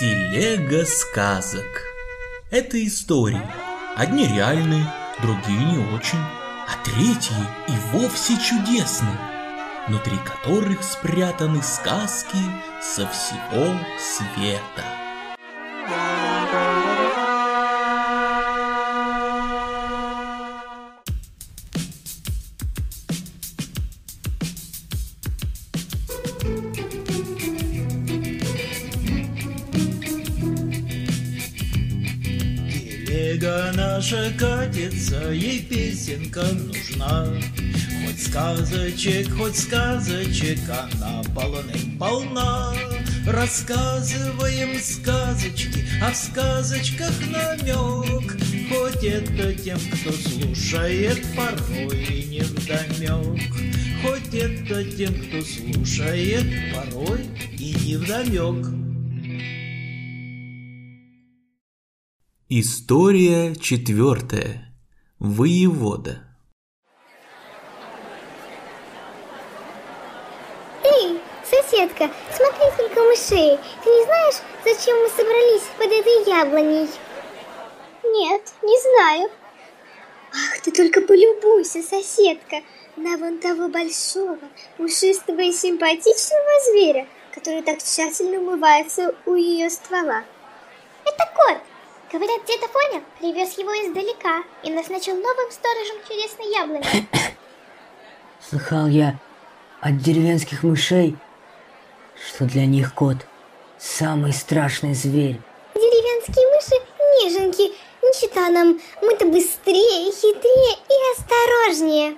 Телега сказок. Это истории. Одни реальные, другие не очень, а третьи и вовсе чудесные, внутри которых спрятаны сказки со всего света. Наша катится, ей песенка нужна. Хоть сказочек, хоть сказочек, она полным-полна. Рассказываем сказочки, а в сказочках намек. Хоть это тем, кто слушает, порой не вдомек. Хоть это тем, кто слушает, порой и не вдомек. История четвертая. Воевода. Эй, соседка, смотри сколько мышей. Ты не знаешь, зачем мы собрались под этой яблоней? Нет, не знаю. Ах, ты только полюбуйся, соседка, на вон того большого, пушистого и симпатичного зверя, который так тщательно умывается у ее ствола. Это кот. Говорят, дед Афоня привез его издалека и назначил новым сторожем чудесной яблони. Слыхал я от деревенских мышей, что для них кот – самый страшный зверь. Деревенские мыши неженки. Не чита нам, мы-то быстрее, хитрее и осторожнее.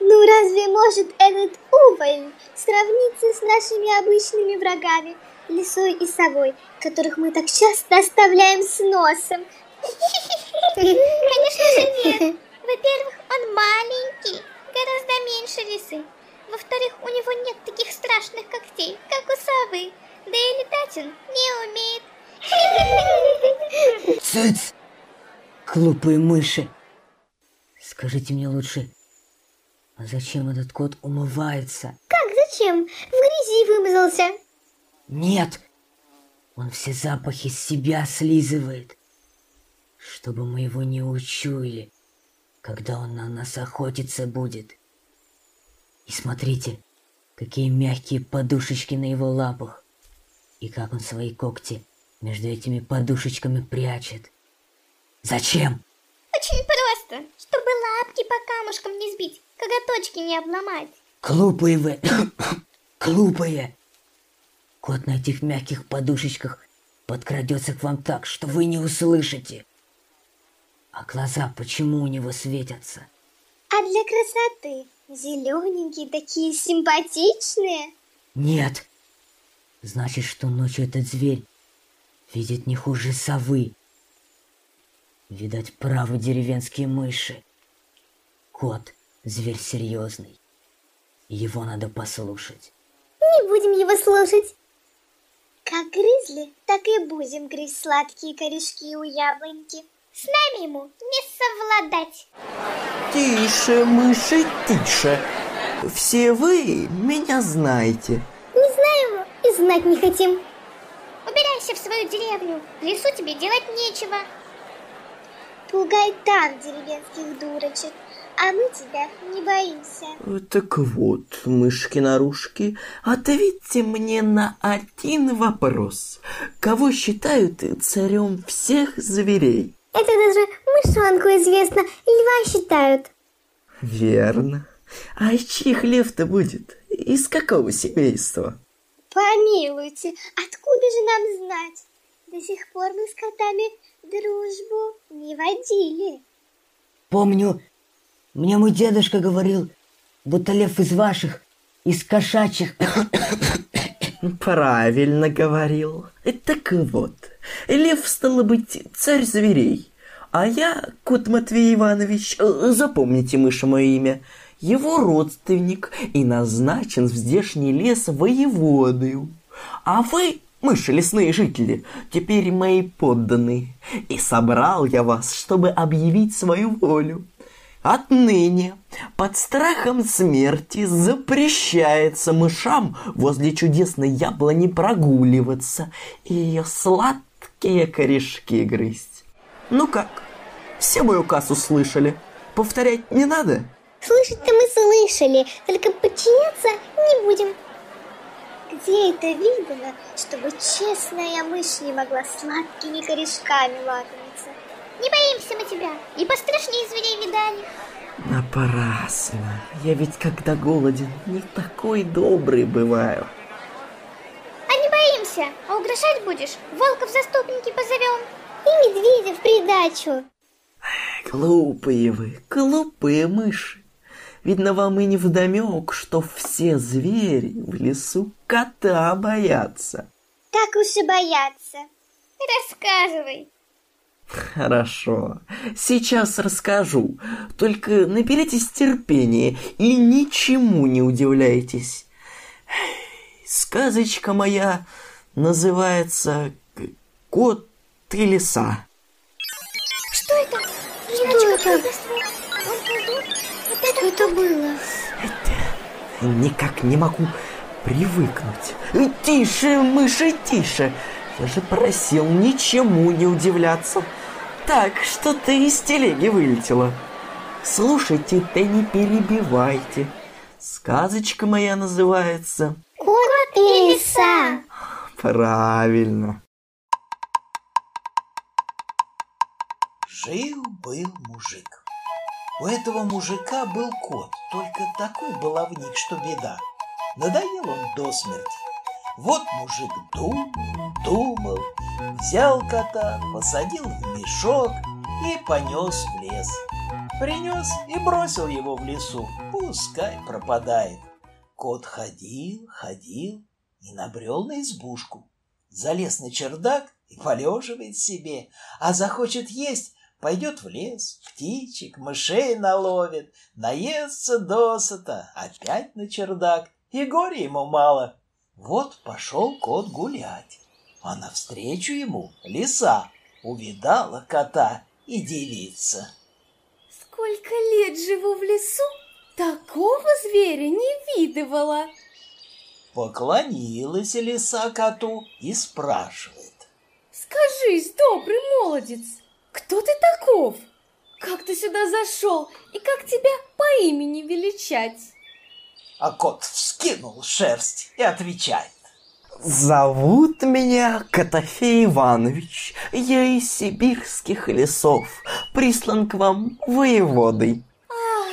Ну разве может этот уволень сравниться с нашими обычными врагами, лисой и совой, которых мы так часто оставляем с носом? Конечно же нет. Во-первых, он маленький, гораздо меньше лисы. Во-вторых, у него нет таких страшных когтей, как у совы. Да и летать он не умеет. Цыц! Глупые мыши! Скажите мне лучше, а зачем этот кот умывается? Как зачем? В грязи вымазался. Нет! Он все запахи с себя слизывает, чтобы мы его не учуяли, когда он на нас охотиться будет. И смотрите, какие мягкие подушечки на его лапах, и как он свои когти между этими подушечками прячет. Зачем? Очень просто, чтобы лапки по камушкам не сбить, коготочки не обломать. Глупые вы! Глупые! Кот на этих мягких подушечках подкрадется к вам так, что вы не услышите. А глаза почему у него светятся? А для красоты зелененькие такие симпатичные. Нет. Значит, что ночью этот зверь видит не хуже совы. Видать, правы деревенские мыши. Кот — зверь серьезный. Его надо послушать. Не будем его слушать. Как грызли, так и будем грызть сладкие корешки у яблоньки. С нами ему не совладать. Тише, мыши, тише. Все вы меня знаете. Не знаем и знать не хотим. Убирайся в свою деревню. В лесу тебе делать нечего. Пугай там деревенских дурочек, а мы тебя не боимся. Так вот, мышки-нарушки, ответьте мне на один вопрос. Кого считают царем всех зверей? Это даже мышонку известно, льва считают. Верно. А из чьих лев-то будет? Из какого семейства? Помилуйте, откуда же нам знать? До сих пор мы с котами дружбу не водили. Помню, мне мой дедушка говорил, будто лев из ваших, из кошачьих. Правильно говорил. Так вот, лев, стало быть, царь зверей. А я, кот Матвей Иванович, э, запомните, мыша, мое имя, его родственник и назначен в здешний лес воеводою. А вы, мыши лесные жители, теперь мои подданные. И собрал я вас, чтобы объявить свою волю. Отныне под страхом смерти запрещается мышам возле чудесной яблони прогуливаться и ее сладкие корешки грызть. Ну как, все мой указ услышали? Повторять не надо? Слышать-то мы слышали, только подчиняться не будем. Где это видно, чтобы честная мышь не могла сладкими корешками лакомиться? Не боимся мы тебя, и пострашнее зверей видали. Напрасно. Я ведь когда голоден, не такой добрый бываю. А не боимся, а угрожать будешь, волков заступники позовем. И медведя в придачу. Глупые вы, глупые мыши. Видно, вам и не вдомек, что все звери в лесу кота боятся. Так уж и боятся. Рассказывай. Хорошо, сейчас расскажу. Только наберитесь терпения и ничему не удивляйтесь. Сказочка моя называется «Кот и лиса». Что это? Что это? Что это было? Никак не могу привыкнуть. Тише, мыши, тише. Я же просил ничему не удивляться. Так, что ты из телеги вылетела. Слушайте, да не перебивайте. Сказочка моя называется... Кот и лиса. Правильно. Жил-был мужик. У этого мужика был кот, только такой баловник, что беда. Надоел он до смерти. Вот мужик думал, думал, взял кота, посадил в мешок и понес в лес. Принес и бросил его в лесу, пускай пропадает. Кот ходил, ходил и набрел на избушку. Залез на чердак и полеживает себе, а захочет есть, пойдет в лес, птичек, мышей наловит, наестся досыта, опять на чердак, и горе ему мало. Вот пошел кот гулять, а навстречу ему лиса увидала кота и девица. Сколько лет живу в лесу, такого зверя не видывала. Поклонилась лиса коту и спрашивает. Скажись, добрый молодец, кто ты таков? Как ты сюда зашел и как тебя по имени величать? А кот вскинул шерсть и отвечает. Зовут меня Котофей Иванович. Я из сибирских лесов, прислан к вам воеводой. Ах,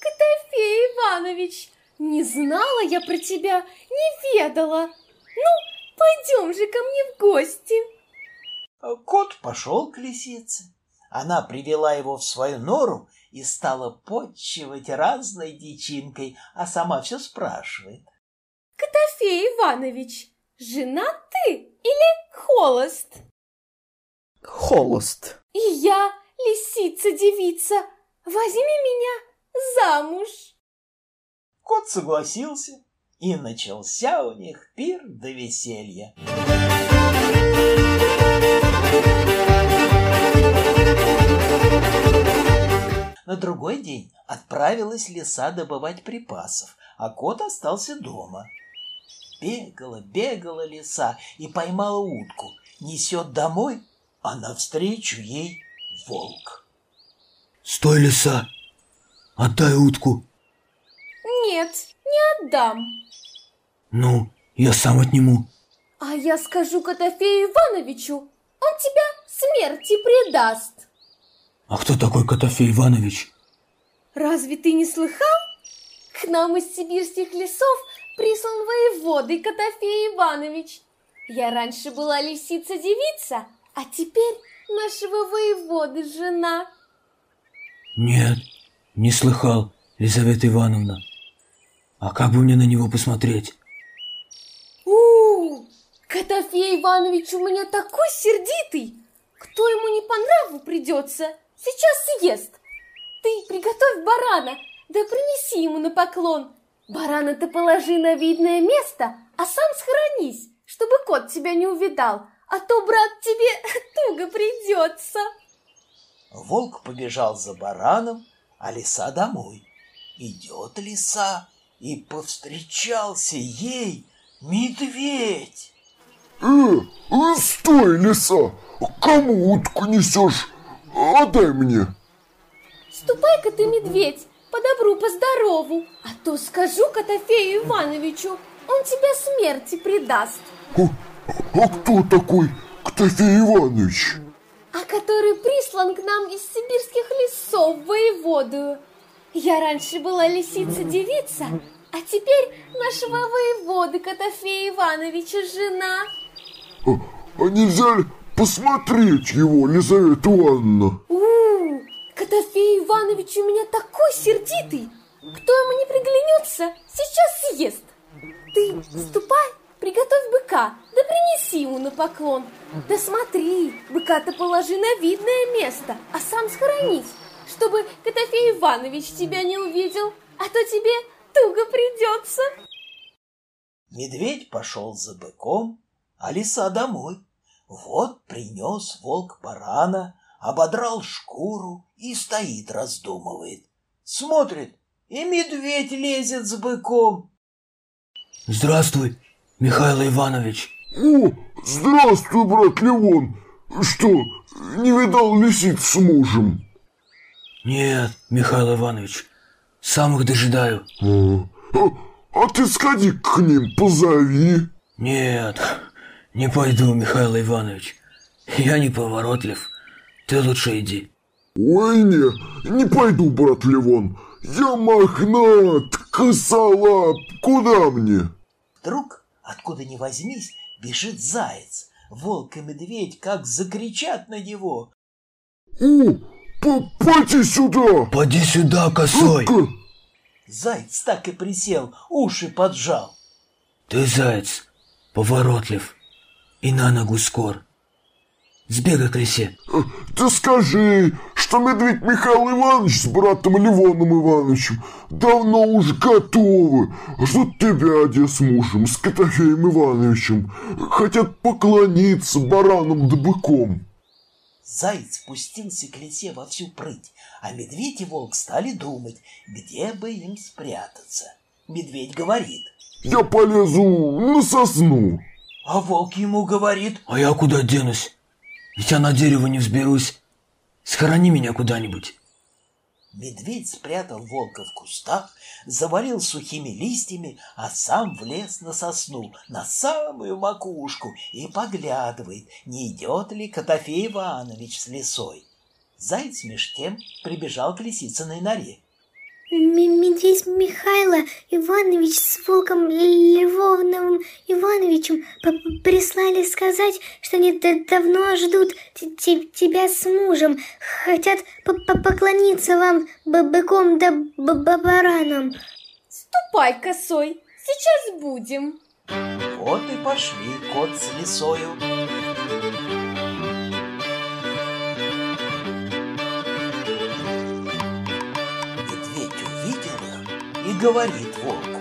Котофей Иванович, не знала я про тебя, не ведала. Ну, пойдем же ко мне в гости. Кот пошел к лисице. Она привела его в свою нору и стала подчивать разной дичинкой, а сама все спрашивает. Котофей Иванович, женат ты или холост? Холост. И я, лисица-девица, возьми меня замуж. Кот согласился, и начался у них пир до веселья. На другой день отправилась лиса добывать припасов, а кот остался дома. Бегала, бегала лиса и поймала утку. Несет домой, а навстречу ей волк. Стой, лиса! Отдай утку. Нет, не отдам. Ну, я сам отниму. А я скажу Котофею Ивановичу, он тебя смерти предаст. А кто такой Котофей Иванович? Разве ты не слыхал? К нам из сибирских лесов прислан воеводой Котофей Иванович. Я раньше была лисица-девица, а теперь нашего воеводы жена. Нет, не слыхал, Лизавета Ивановна. А как бы мне на него посмотреть? у Котофей Иванович у меня такой сердитый. Кто ему не по нраву придется, сейчас съест. Ты приготовь барана, да принеси ему на поклон. Барана ты положи на видное место, а сам схоронись, чтобы кот тебя не увидал, а то, брат, тебе туго придется. Волк побежал за бараном, а лиса домой. Идет лиса, и повстречался ей медведь. Э, э, стой, лиса! Кому утку несешь? Отдай мне. Ступай-ка ты, медведь, по добру, по здорову, а то скажу Котофею Ивановичу, он тебя смерти предаст. А, а кто такой Котофей Иванович? А который прислан к нам из сибирских лесов воеводую. Я раньше была лисица-девица, а теперь нашего воеводы Котофея Ивановича жена. А, а нельзя ли посмотреть его, Лизавета Ивановна? У, Котофей Иванович у меня такой сердитый. Кто ему не приглянется, сейчас съест. Ты ступай, приготовь быка, да принеси ему на поклон. Да смотри, быка-то положи на видное место, а сам схоронись, чтобы Котофей Иванович тебя не увидел, а то тебе туго придется. Медведь пошел за быком, а лиса домой. Вот принес волк барана, ободрал шкуру и стоит, раздумывает. Смотрит, и медведь лезет с быком. Здравствуй, Михаил Иванович. О, здравствуй, брат Левон. Что, не видал лисиц с мужем? Нет, Михаил Иванович, сам их дожидаю. А, а, а ты сходи к ним, позови. Нет, не пойду, Михаил Иванович. Я не поворотлив. Ты лучше иди. Ой, не, не пойду, брат Левон. Я мохнат, косолап, куда мне? Вдруг, откуда ни возьмись, бежит заяц. Волк и медведь как закричат на него. О, поди сюда! Поди сюда, косой! Ка- Заяц так и присел, уши поджал. Ты, заяц, поворотлив и на ногу скор. Сбегай к лисе. Ты скажи, что медведь Михаил Иванович с братом Левоном Ивановичем давно уж готовы. Ждут тебя, где с мужем, с Котофеем Ивановичем. Хотят поклониться баранам да быком. Заяц спустился к лисе во всю прыть, а медведь и волк стали думать, где бы им спрятаться. Медведь говорит, Я полезу на сосну. А волк ему говорит, А я куда денусь? Ведь я на дерево не взберусь. Схорони меня куда-нибудь. Медведь спрятал волка в кустах, завалил сухими листьями, а сам влез на сосну, на самую макушку, и поглядывает, не идет ли Котофей Иванович с лисой. Заяц меж тем прибежал к лисицыной норе. Медведь Михайло Иванович с волком Львовным Ивановичем прислали сказать, что они давно ждут тебя с мужем, хотят поклониться вам быком да бараном. Ступай, косой, сейчас будем. Вот и пошли кот с лисою. Говорит волку.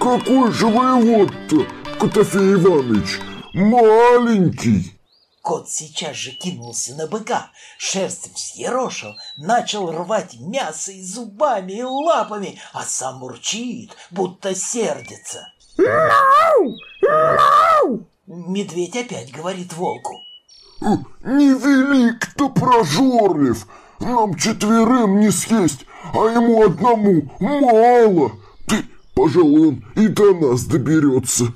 Какой же воевод-то, Котофей Иванович? Маленький. Кот сейчас же кинулся на быка, шерсть взъерошил, начал рвать мясо и зубами, и лапами, а сам урчит, будто сердится. Медведь опять говорит волку. Э, Невелик то прожорлив. Нам четверым не съесть, а ему одному мало. Ты, пожалуй, он и до нас доберется.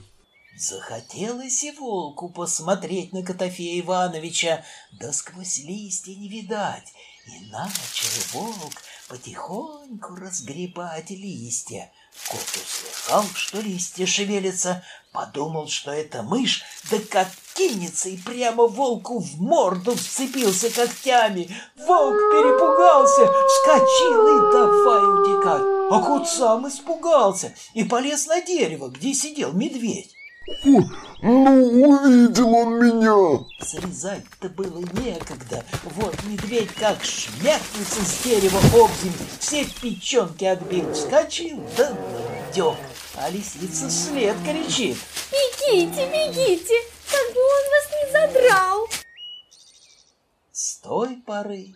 Захотелось и волку посмотреть на Котофея Ивановича, да сквозь листья не видать. И начал волк потихоньку разгребать листья. Кот услыхал, что листья шевелятся, подумал, что это мышь, да как кинется и прямо волку в морду вцепился когтями. Волк перепугался, вскочил и давай утекать. А кот сам испугался и полез на дерево, где сидел медведь. О, ну, увидел он меня. Срезать-то было некогда. Вот медведь как шмякнется с дерева об землю, все печенки отбил, вскочил, да надек. А лисица вслед кричит. Бегите, бегите, как бы он вас не задрал. С той поры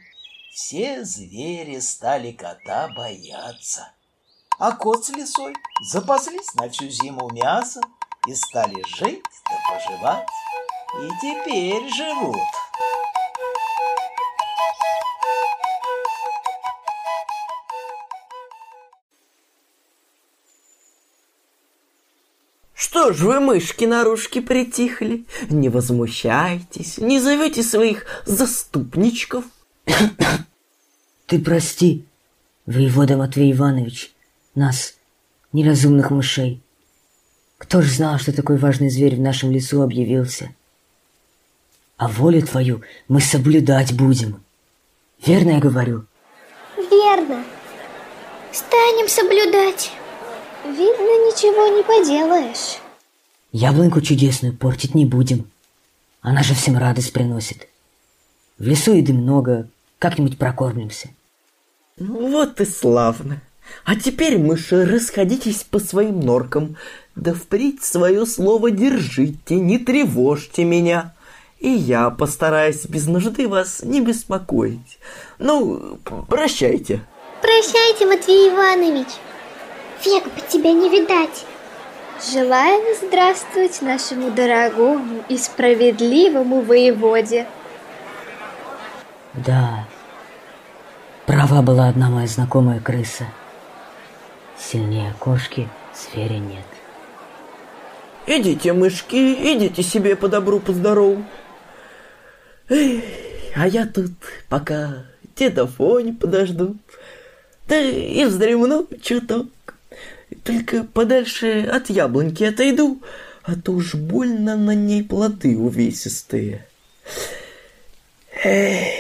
все звери стали кота бояться. А кот с лисой запаслись на всю зиму мясом и стали жить да поживать. И теперь живут. Что ж вы, мышки-нарушки, притихли? Не возмущайтесь, не зовете своих заступничков. Ты прости, воевода Матвей Иванович, нас, неразумных мышей. Кто ж знал, что такой важный зверь в нашем лесу объявился? А волю твою мы соблюдать будем. Верно я говорю? Верно. Станем соблюдать. Видно, ничего не поделаешь. Яблоньку чудесную портить не будем. Она же всем радость приносит. В лесу еды много, как-нибудь прокормимся. Ну вот и славно. А теперь, мыши, расходитесь по своим норкам. Да впредь свое слово держите, не тревожьте меня. И я постараюсь без нужды вас не беспокоить. Ну, прощайте. Прощайте, Матвей Иванович. Век бы тебя не видать. Желаем здравствовать нашему дорогому и справедливому воеводе. Да, права была одна моя знакомая крыса. Сильнее кошки в нет. Идите, мышки, идите себе по добру, по здорову. А я тут пока дедофонь подожду. Да и вздремну чуток. Только подальше от яблоньки отойду, а то уж больно на ней плоды увесистые. Эй.